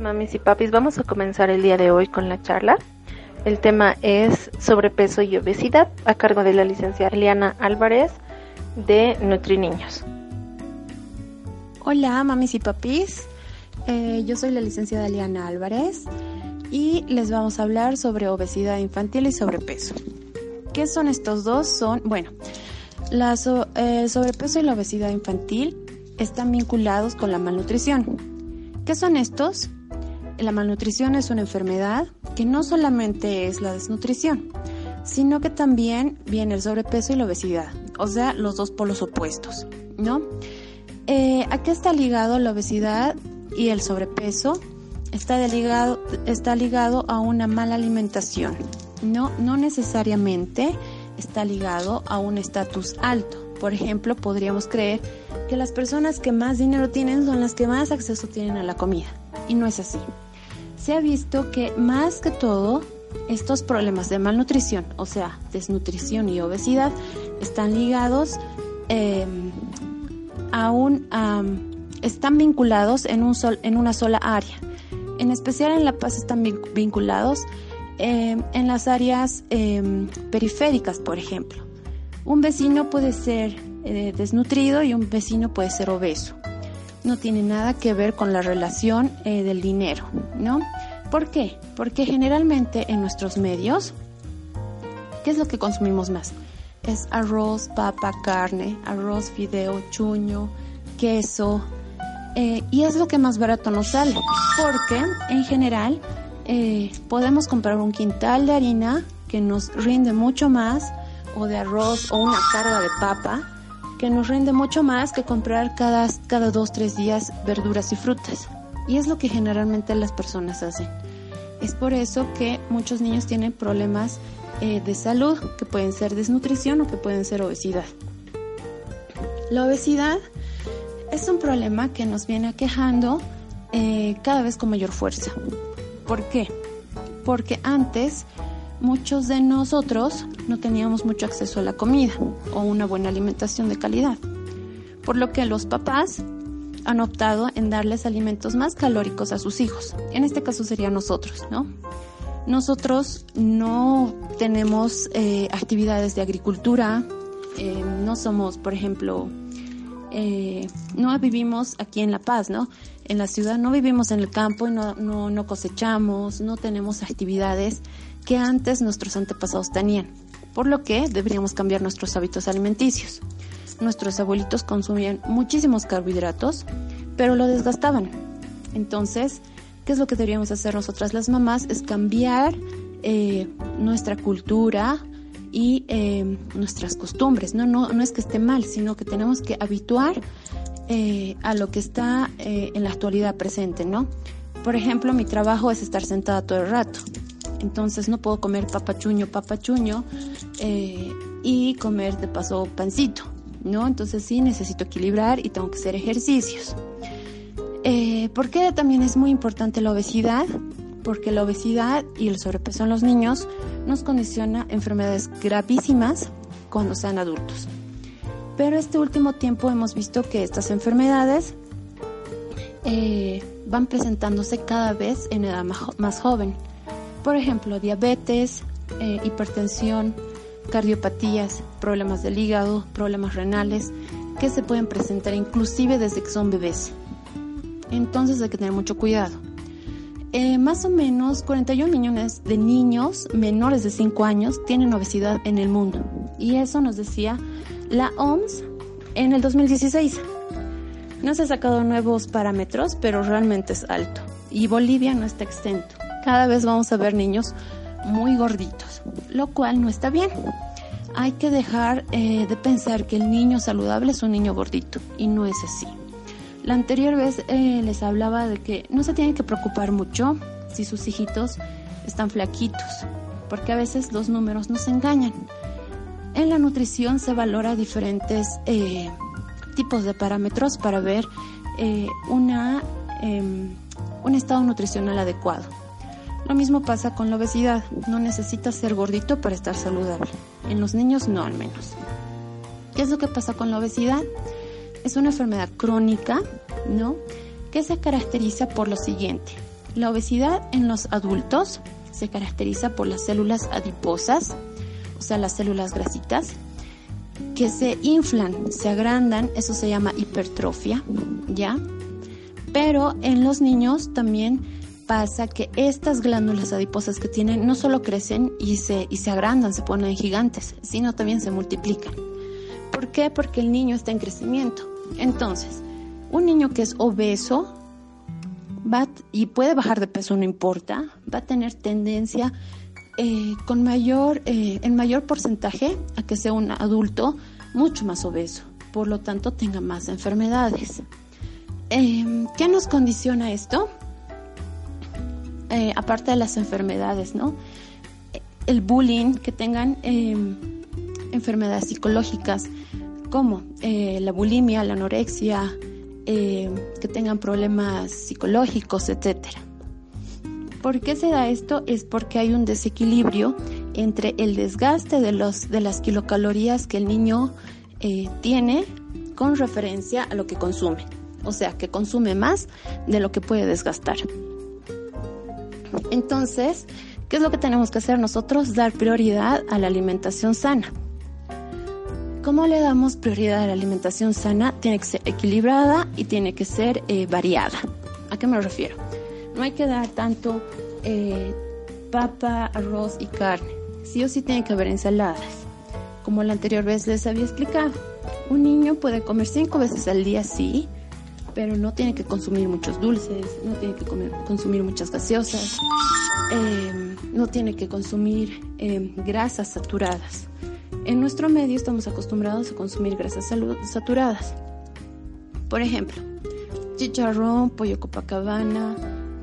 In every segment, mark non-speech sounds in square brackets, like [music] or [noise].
Mamis y papis, vamos a comenzar el día de hoy con la charla. El tema es sobrepeso y obesidad a cargo de la licenciada Eliana Álvarez de Nutri Niños. Hola, mamis y papis. Eh, yo soy la licenciada Eliana Álvarez y les vamos a hablar sobre obesidad infantil y sobrepeso. ¿Qué son estos dos? Son, bueno, la eh, sobrepeso y la obesidad infantil están vinculados con la malnutrición. ¿Qué son estos? La malnutrición es una enfermedad que no solamente es la desnutrición, sino que también viene el sobrepeso y la obesidad, o sea, los dos polos opuestos, ¿no? Eh, ¿A qué está ligado la obesidad y el sobrepeso? Está ligado, está ligado a una mala alimentación, no, no necesariamente está ligado a un estatus alto. Por ejemplo, podríamos creer que las personas que más dinero tienen son las que más acceso tienen a la comida. Y no es así. Se ha visto que más que todo, estos problemas de malnutrición, o sea, desnutrición y obesidad, están ligados em, a un... están vinculados en, un sol, en una sola área. En especial en La Paz están vinculados em, en las áreas em, periféricas, por ejemplo. Un vecino puede ser eh, desnutrido y un vecino puede ser obeso. No tiene nada que ver con la relación eh, del dinero, ¿no? ¿Por qué? Porque generalmente en nuestros medios, ¿qué es lo que consumimos más? Es arroz, papa, carne, arroz, fideo, chuño, queso, eh, y es lo que más barato nos sale, porque en general podemos comprar un quintal de harina que nos rinde mucho más o de arroz o una carga de papa que nos rinde mucho más que comprar cada, cada dos, tres días verduras y frutas. Y es lo que generalmente las personas hacen. Es por eso que muchos niños tienen problemas eh, de salud, que pueden ser desnutrición o que pueden ser obesidad. La obesidad es un problema que nos viene aquejando eh, cada vez con mayor fuerza. ¿Por qué? Porque antes muchos de nosotros no teníamos mucho acceso a la comida o una buena alimentación de calidad, por lo que los papás han optado en darles alimentos más calóricos a sus hijos. En este caso sería nosotros, ¿no? Nosotros no tenemos eh, actividades de agricultura, eh, no somos, por ejemplo, eh, no vivimos aquí en La Paz, ¿no? En la ciudad no vivimos en el campo y no, no, no cosechamos, no tenemos actividades que antes nuestros antepasados tenían, por lo que deberíamos cambiar nuestros hábitos alimenticios. Nuestros abuelitos consumían muchísimos carbohidratos, pero lo desgastaban. Entonces, ¿qué es lo que deberíamos hacer nosotras las mamás? Es cambiar eh, nuestra cultura y eh, nuestras costumbres. No, no, no es que esté mal, sino que tenemos que habituar eh, a lo que está en la actualidad presente, ¿no? Por ejemplo, mi trabajo es estar sentada todo el rato. Entonces no puedo comer papachuño, papachuño eh, y comer de paso pancito, ¿no? Entonces sí necesito equilibrar y tengo que hacer ejercicios. Eh, ¿Por qué también es muy importante la obesidad? Porque la obesidad y el sobrepeso en los niños nos condiciona enfermedades gravísimas cuando sean adultos. Pero este último tiempo hemos visto que estas enfermedades eh, van presentándose cada vez en edad más joven. Por ejemplo, diabetes, eh, hipertensión, cardiopatías, problemas del hígado, problemas renales, que se pueden presentar inclusive desde que son bebés. Entonces hay que tener mucho cuidado. Eh, más o menos 41 millones de niños menores de 5 años tienen obesidad en el mundo. Y eso nos decía la OMS en el 2016. No se han sacado nuevos parámetros, pero realmente es alto. Y Bolivia no está exento cada vez vamos a ver niños muy gorditos, lo cual no está bien. Hay que dejar eh, de pensar que el niño saludable es un niño gordito y no es así. La anterior vez eh, les hablaba de que no se tienen que preocupar mucho si sus hijitos están flaquitos, porque a veces los números nos engañan. En la nutrición se valora diferentes eh, tipos de parámetros para ver una, em, un estado nutricional adecuado. Lo mismo pasa con la obesidad. No necesitas ser gordito para estar saludable. En los niños no al menos. ¿Qué es lo que pasa con la obesidad? Es una enfermedad crónica, ¿no? Que se caracteriza por lo siguiente. La obesidad en los adultos se caracteriza por las células adiposas, o sea, las células grasitas, que se inflan, se agrandan, eso se llama hipertrofia, ¿ya? Pero en los niños también pasa que estas glándulas adiposas que tienen no solo crecen y se, y se agrandan, se ponen gigantes, sino también se multiplican. ¿Por qué? Porque el niño está en crecimiento. Entonces, un niño que es obeso va y puede bajar de peso, no importa, va a tener tendencia eh, con mayor, eh, en mayor porcentaje a que sea un adulto mucho más obeso, por lo tanto tenga más enfermedades. Em, ¿Qué nos condiciona esto? Eh, aparte de las enfermedades, ¿no? El bullying, que tengan em, enfermedades psicológicas como la bulimia, la anorexia, em, que tengan problemas psicológicos, etcétera. ¿Por qué se da esto? Es porque hay un desequilibrio entre el desgaste de las kilocalorías que el niño eh, tiene con referencia a lo que consume. O sea, que consume más de lo que puede desgastar. Entonces, ¿qué es lo que tenemos que hacer nosotros? Dar prioridad a la alimentación sana. ¿Cómo le damos prioridad a la alimentación sana? Tiene que ser equilibrada y tiene que ser eh, variada. ¿A qué me refiero? No hay que dar tanto eh, papa, arroz y carne. Sí o sí tiene que haber ensaladas. Como la anterior vez les había explicado, un niño puede comer cinco veces al día, sí, pero no tiene que consumir muchos dulces, no tiene que consumir muchas gaseosas, em, no tiene que consumir em, grasas saturadas. En nuestro medio estamos acostumbrados a consumir grasas saturadas. Por ejemplo, chicharrón, pollo copacabana,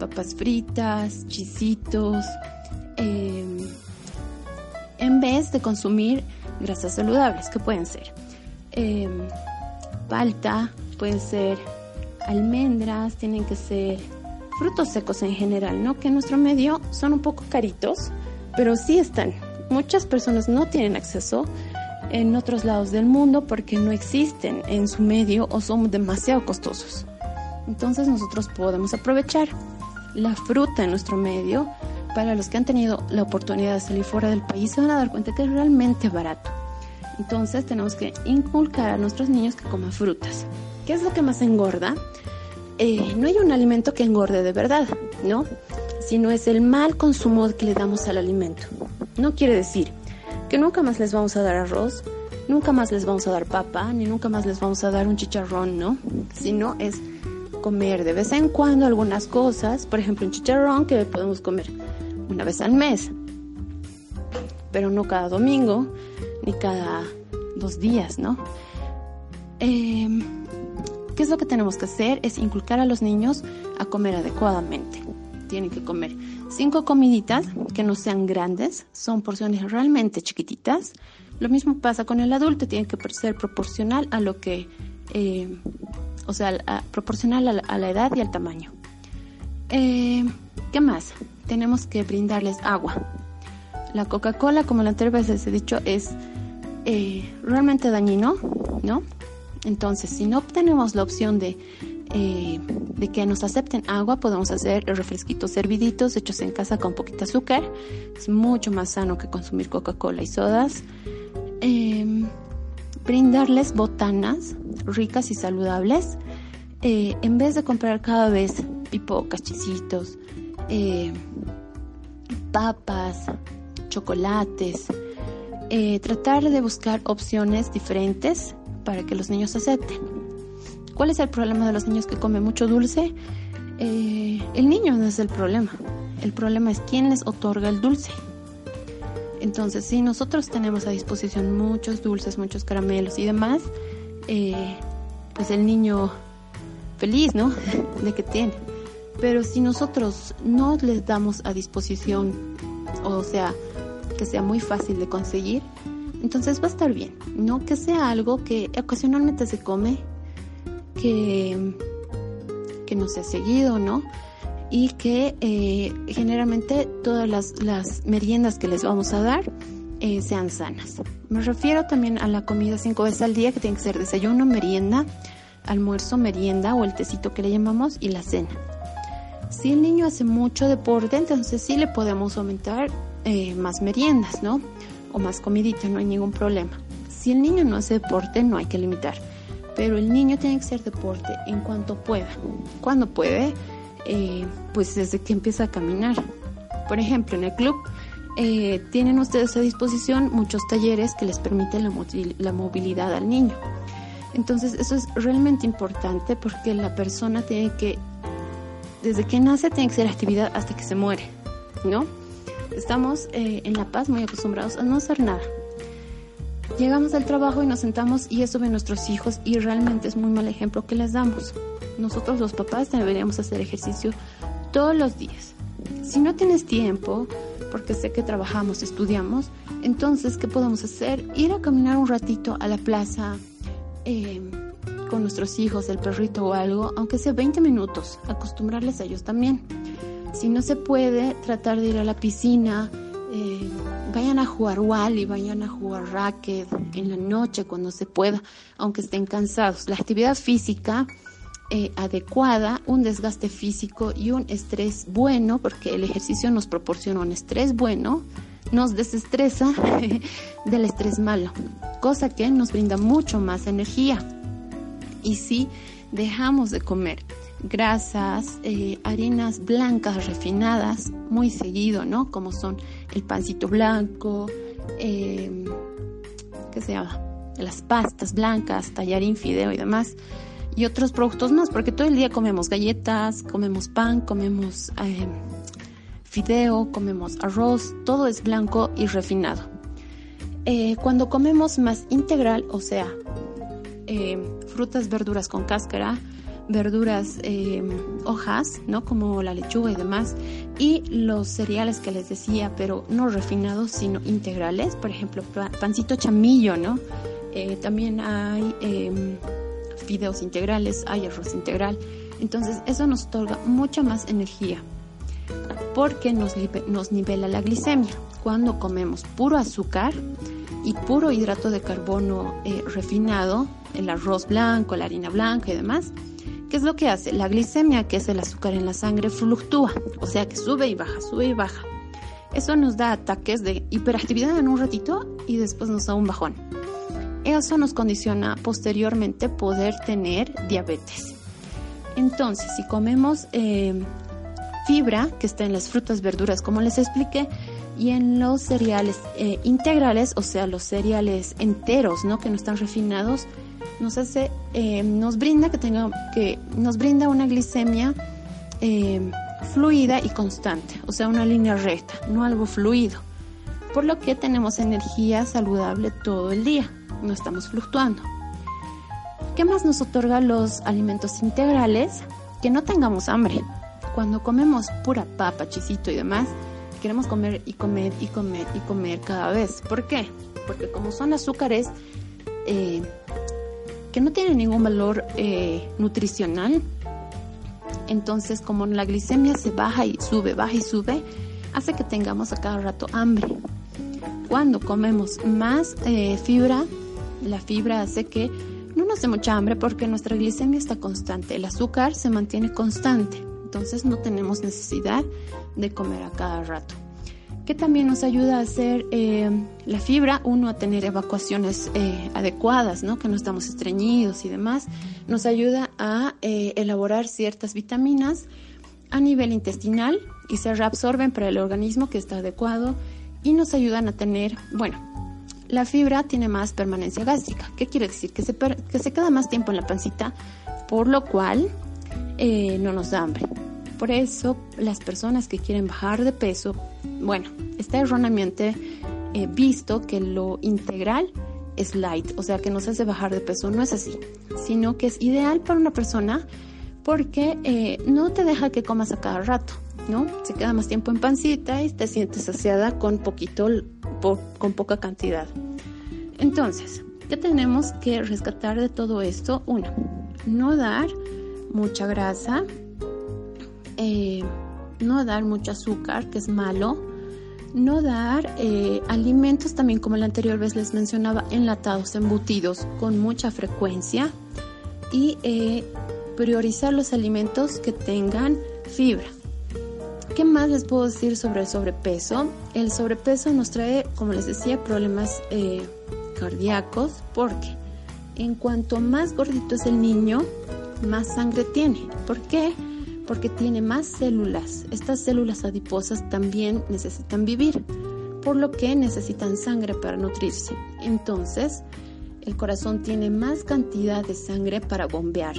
papas fritas, chisitos, em, en vez de consumir grasas saludables, que pueden ser em, palta, pueden ser almendras, tienen que ser frutos secos en general, ¿no? Que en nuestro medio son un poco caritos, pero sí están. Muchas personas no tienen acceso en otros lados del mundo porque no existen en su medio o son demasiado costosos. Entonces nosotros podemos aprovechar la fruta en nuestro medio, para los que han tenido la oportunidad de salir fuera del país, se van a dar cuenta que es realmente barato. Entonces tenemos que inculcar a nuestros niños que coman frutas. ¿Qué es lo que más engorda? Eh, no hay un alimento que engorde de verdad, ¿no? Sino es el mal consumo que le damos al alimento. No quiere decir que nunca más les vamos a dar arroz, nunca más les vamos a dar papa, ni nunca más les vamos a dar un chicharrón, ¿no? Sino es comer de vez en cuando algunas cosas, por ejemplo un chicharrón que podemos comer una vez al mes, pero no cada domingo ni cada dos días, ¿no? Em, ¿Qué es lo que tenemos que hacer? Es inculcar a los niños a comer adecuadamente. Tienen que comer cinco comiditas que no sean grandes, son porciones realmente chiquititas. Lo mismo pasa con el adulto, tiene que ser proporcional a lo que eh, o sea, proporcional a la, edad y al tamaño. Eh, ¿Qué más? Tenemos que brindarles agua. La Coca-Cola, como la anterior vez les he dicho, es eh, realmente dañino, ¿no? Entonces, si no obtenemos la opción de, eh, de que nos acepten agua, podemos hacer refresquitos serviditos hechos en casa con poquita azúcar. Es mucho más sano que consumir Coca-Cola y sodas. brindarles botanas ricas y saludables, eh, en vez de comprar cada vez tipo cachicitos, eh, papas, chocolates, tratar de buscar opciones diferentes para que los niños acepten. ¿Cuál es el problema de los niños que comen mucho dulce? el niño no es el problema. El problema es quién les otorga el dulce. Entonces, si nosotros tenemos a disposición muchos dulces, muchos caramelos y demás, eh, pues el niño feliz, ¿no? [laughs] de que tiene. Pero si nosotros no les damos a disposición, o sea, que sea muy fácil de conseguir, entonces va a estar bien, ¿no? Que sea algo que ocasionalmente se come, que, que no sea seguido, ¿no? Y que eh, generalmente todas las, las meriendas que les vamos a dar eh, sean sanas. Me refiero también a la comida cinco veces al día, que tiene que ser desayuno, merienda, almuerzo, merienda o el tecito que le llamamos y la cena. Si el niño hace mucho deporte, entonces sí le podemos aumentar eh, más meriendas, ¿no? O más comidita, no hay ningún problema. Si el niño no hace deporte, no hay que limitar. Pero el niño tiene que hacer deporte en cuanto pueda. Cuando puede, eh, pues desde que empieza a caminar. Por ejemplo, en el club eh, tienen ustedes a disposición muchos talleres que les permiten la, movilidad al niño. Entonces eso es realmente importante porque la persona tiene que, desde que nace, tiene que hacer actividad hasta que se muere, ¿no? Estamos eh, en La Paz muy acostumbrados a no hacer nada. Llegamos al trabajo y nos sentamos y eso ven nuestros hijos y realmente es muy mal ejemplo que les damos. Nosotros los papás deberíamos hacer ejercicio todos los días. Si no tienes tiempo, porque sé que trabajamos, estudiamos, entonces, ¿qué podemos hacer? Ir a caminar un ratito a la plaza em, con nuestros hijos, el perrito o algo, aunque sea 20 minutos, acostumbrarles a ellos también. Si no se puede, tratar de ir a la piscina, eh, vayan a jugar y vayan a jugar racket en la noche cuando se pueda, aunque estén cansados. La actividad física eh, adecuada, un desgaste físico y un estrés bueno, porque el ejercicio nos proporciona un estrés bueno, nos desestresa [laughs] del estrés malo, cosa que nos brinda mucho más energía. Y si dejamos de comer grasas, eh, harinas blancas refinadas muy seguido, ¿no? Como son el pancito blanco, eh, ¿qué se llama? Las pastas blancas, tallarín, fideo y demás y otros productos más, porque todo el día comemos galletas, comemos pan, comemos eh, fideo, comemos arroz, todo es blanco y refinado. Eh, cuando comemos más integral, o sea, eh, frutas, verduras con cáscara, verduras, hojas, ¿no? Como la lechuga y demás, y los cereales que les decía, pero no refinados, sino integrales, por ejemplo, pancito chamillo, ¿no? también hay em, fideos integrales, hay arroz integral. Entonces eso nos otorga mucha más energía porque nos, nos nivela la glicemia. Cuando comemos puro azúcar y puro hidrato de carbono eh, refinado, el arroz blanco, la harina blanca y demás, ¿qué es lo que hace? La glicemia, que es el azúcar en la sangre, fluctúa, o sea que sube y baja, sube y baja. Eso nos da ataques de hiperactividad en un ratito y después nos da un bajón. Eso nos condiciona posteriormente poder tener diabetes. Entonces, si comemos eh, fibra, que está en las frutas, verduras, como les expliqué, y en los cereales eh, integrales, o sea, los cereales enteros, ¿no? Que no están refinados, nos hace, eh, nos brinda que tenga, que nos brinda una glicemia fluida y constante, o sea, una línea recta, no algo fluido, por lo que tenemos energía saludable todo el día no estamos fluctuando. ¿Qué más nos otorga los alimentos integrales? Que no tengamos hambre. Cuando comemos pura papa, chisito y demás, queremos comer y comer y comer y comer cada vez. ¿Por qué? Porque como son azúcares eh, que no tienen ningún valor eh, nutricional, entonces como la glicemia se baja y sube, baja y sube, hace que tengamos a cada rato hambre. Cuando comemos más eh, fibra, la fibra hace que no nos dé mucha hambre porque nuestra glicemia está constante, el azúcar se mantiene constante, entonces no tenemos necesidad de comer a cada rato. Que también nos ayuda a hacer eh, la fibra, uno a tener evacuaciones eh, adecuadas, ¿no? que no estamos estreñidos y demás, nos ayuda a eh, elaborar ciertas vitaminas a nivel intestinal y se reabsorben para el organismo que está adecuado y nos ayudan a tener, bueno, la fibra tiene más permanencia gástrica. ¿Qué quiere decir? Que se, que se queda más tiempo en la pancita, por lo cual no nos da hambre. Por eso las personas que quieren bajar de peso, bueno, está erróneamente eh, visto que lo integral es light, o sea que nos hace bajar de peso. No es así, sino que es ideal para una persona porque eh, no te deja que comas a cada rato, ¿no? Se queda más tiempo en pancita y te sientes saciada con poquito con poca cantidad. Entonces, ¿qué tenemos que rescatar de todo esto? Uno, no dar mucha grasa, eh, no dar mucho azúcar, que es malo, no dar eh, alimentos también, como la anterior vez les mencionaba, enlatados, embutidos con mucha frecuencia y eh, priorizar los alimentos que tengan fibra, ¿Qué más les puedo decir sobre el sobrepeso? El sobrepeso nos trae, como les decía, problemas cardíacos porque en cuanto más gordito es el niño, más sangre tiene. ¿Por qué? Tiene más células. Estas células adiposas también necesitan vivir, por lo que necesitan sangre para nutrirse. Entonces, el corazón tiene más cantidad de sangre para bombear.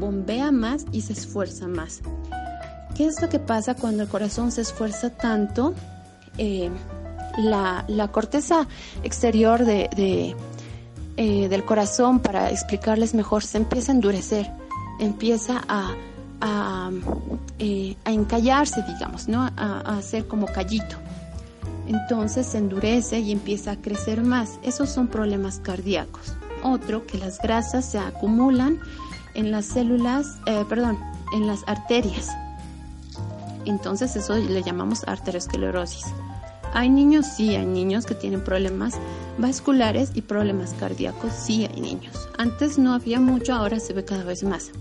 Bombea más y se esfuerza más. ¿Qué es lo que pasa cuando el corazón se esfuerza tanto? Eh, la, corteza exterior eh, del corazón, para explicarles mejor, se empieza a endurecer, empieza a, a, eh, encallarse, digamos, ¿no? A, a hacer como callito. Entonces se endurece y empieza a crecer más. Esos son problemas cardíacos. Otro, que las grasas se acumulan en las células, eh, perdón, en las arterias. Entonces eso le llamamos arteriosclerosis. Hay niños, sí, hay niños que tienen problemas vasculares y problemas cardíacos, sí hay niños. Antes no había mucho, ahora se ve cada vez más.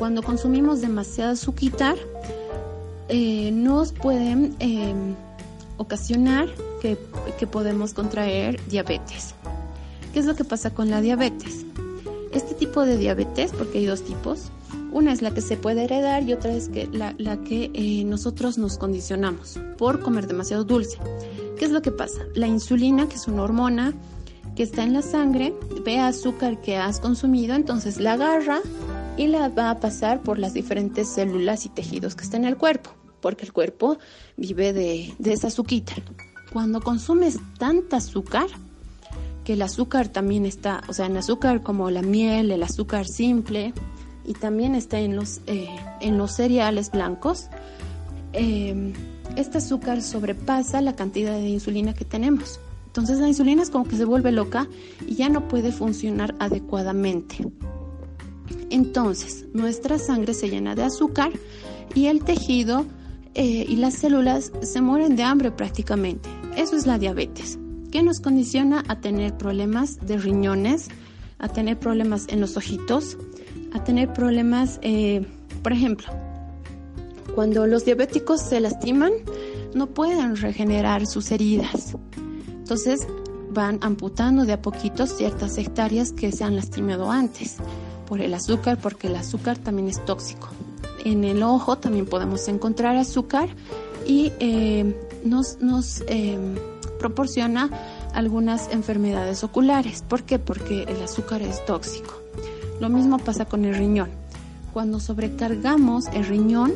Cuando consumimos demasiado azúcar, eh, nos pueden eh, ocasionar que, que podemos contraer diabetes. ¿Qué es lo que pasa con la diabetes? Este tipo de diabetes, porque hay dos tipos, una es la que se puede heredar y otra es que la, que eh, nosotros nos condicionamos por comer demasiado dulce. ¿Qué es lo que pasa? La insulina, que es una hormona que está en la sangre, ve azúcar que has consumido, entonces la agarra y la va a pasar por las diferentes células y tejidos que están en el cuerpo, porque el cuerpo vive de, de esa azúquita. Cuando consumes tanta azúcar, que el azúcar también está, o sea, en azúcar como la miel, el azúcar simple, y también está en los, eh, en los cereales blancos, eh, este azúcar sobrepasa la cantidad de insulina que tenemos. Entonces la insulina es como que se vuelve loca y ya no puede funcionar adecuadamente. Entonces nuestra sangre se llena de azúcar y el tejido eh, y las células se mueren de hambre prácticamente. Eso es la diabetes, que nos condiciona a tener problemas de riñones, a tener problemas en los ojitos, a tener problemas, eh, por ejemplo, cuando los diabéticos se lastiman, no pueden regenerar sus heridas. Entonces van amputando de a poquito ciertas hectáreas que se han lastimado antes por el azúcar, porque el azúcar también es tóxico. En el ojo también podemos encontrar azúcar y eh, nos, nos eh, proporciona algunas enfermedades oculares. ¿Por qué? Porque el azúcar es tóxico. Lo mismo pasa con el riñón. Cuando sobrecargamos el riñón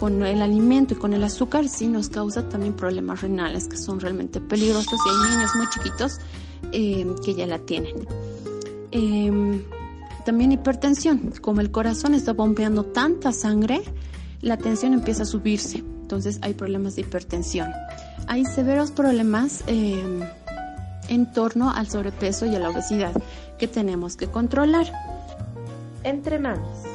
con el alimento y con el azúcar, sí nos causa también problemas renales que son realmente peligrosos y hay niños muy chiquitos eh, que ya la tienen. Em, también hipertensión. Como el corazón está bombeando tanta sangre, la tensión empieza a subirse. Entonces hay problemas de hipertensión. Hay severos problemas em, en torno al sobrepeso y a la obesidad que tenemos que controlar. Entre manos.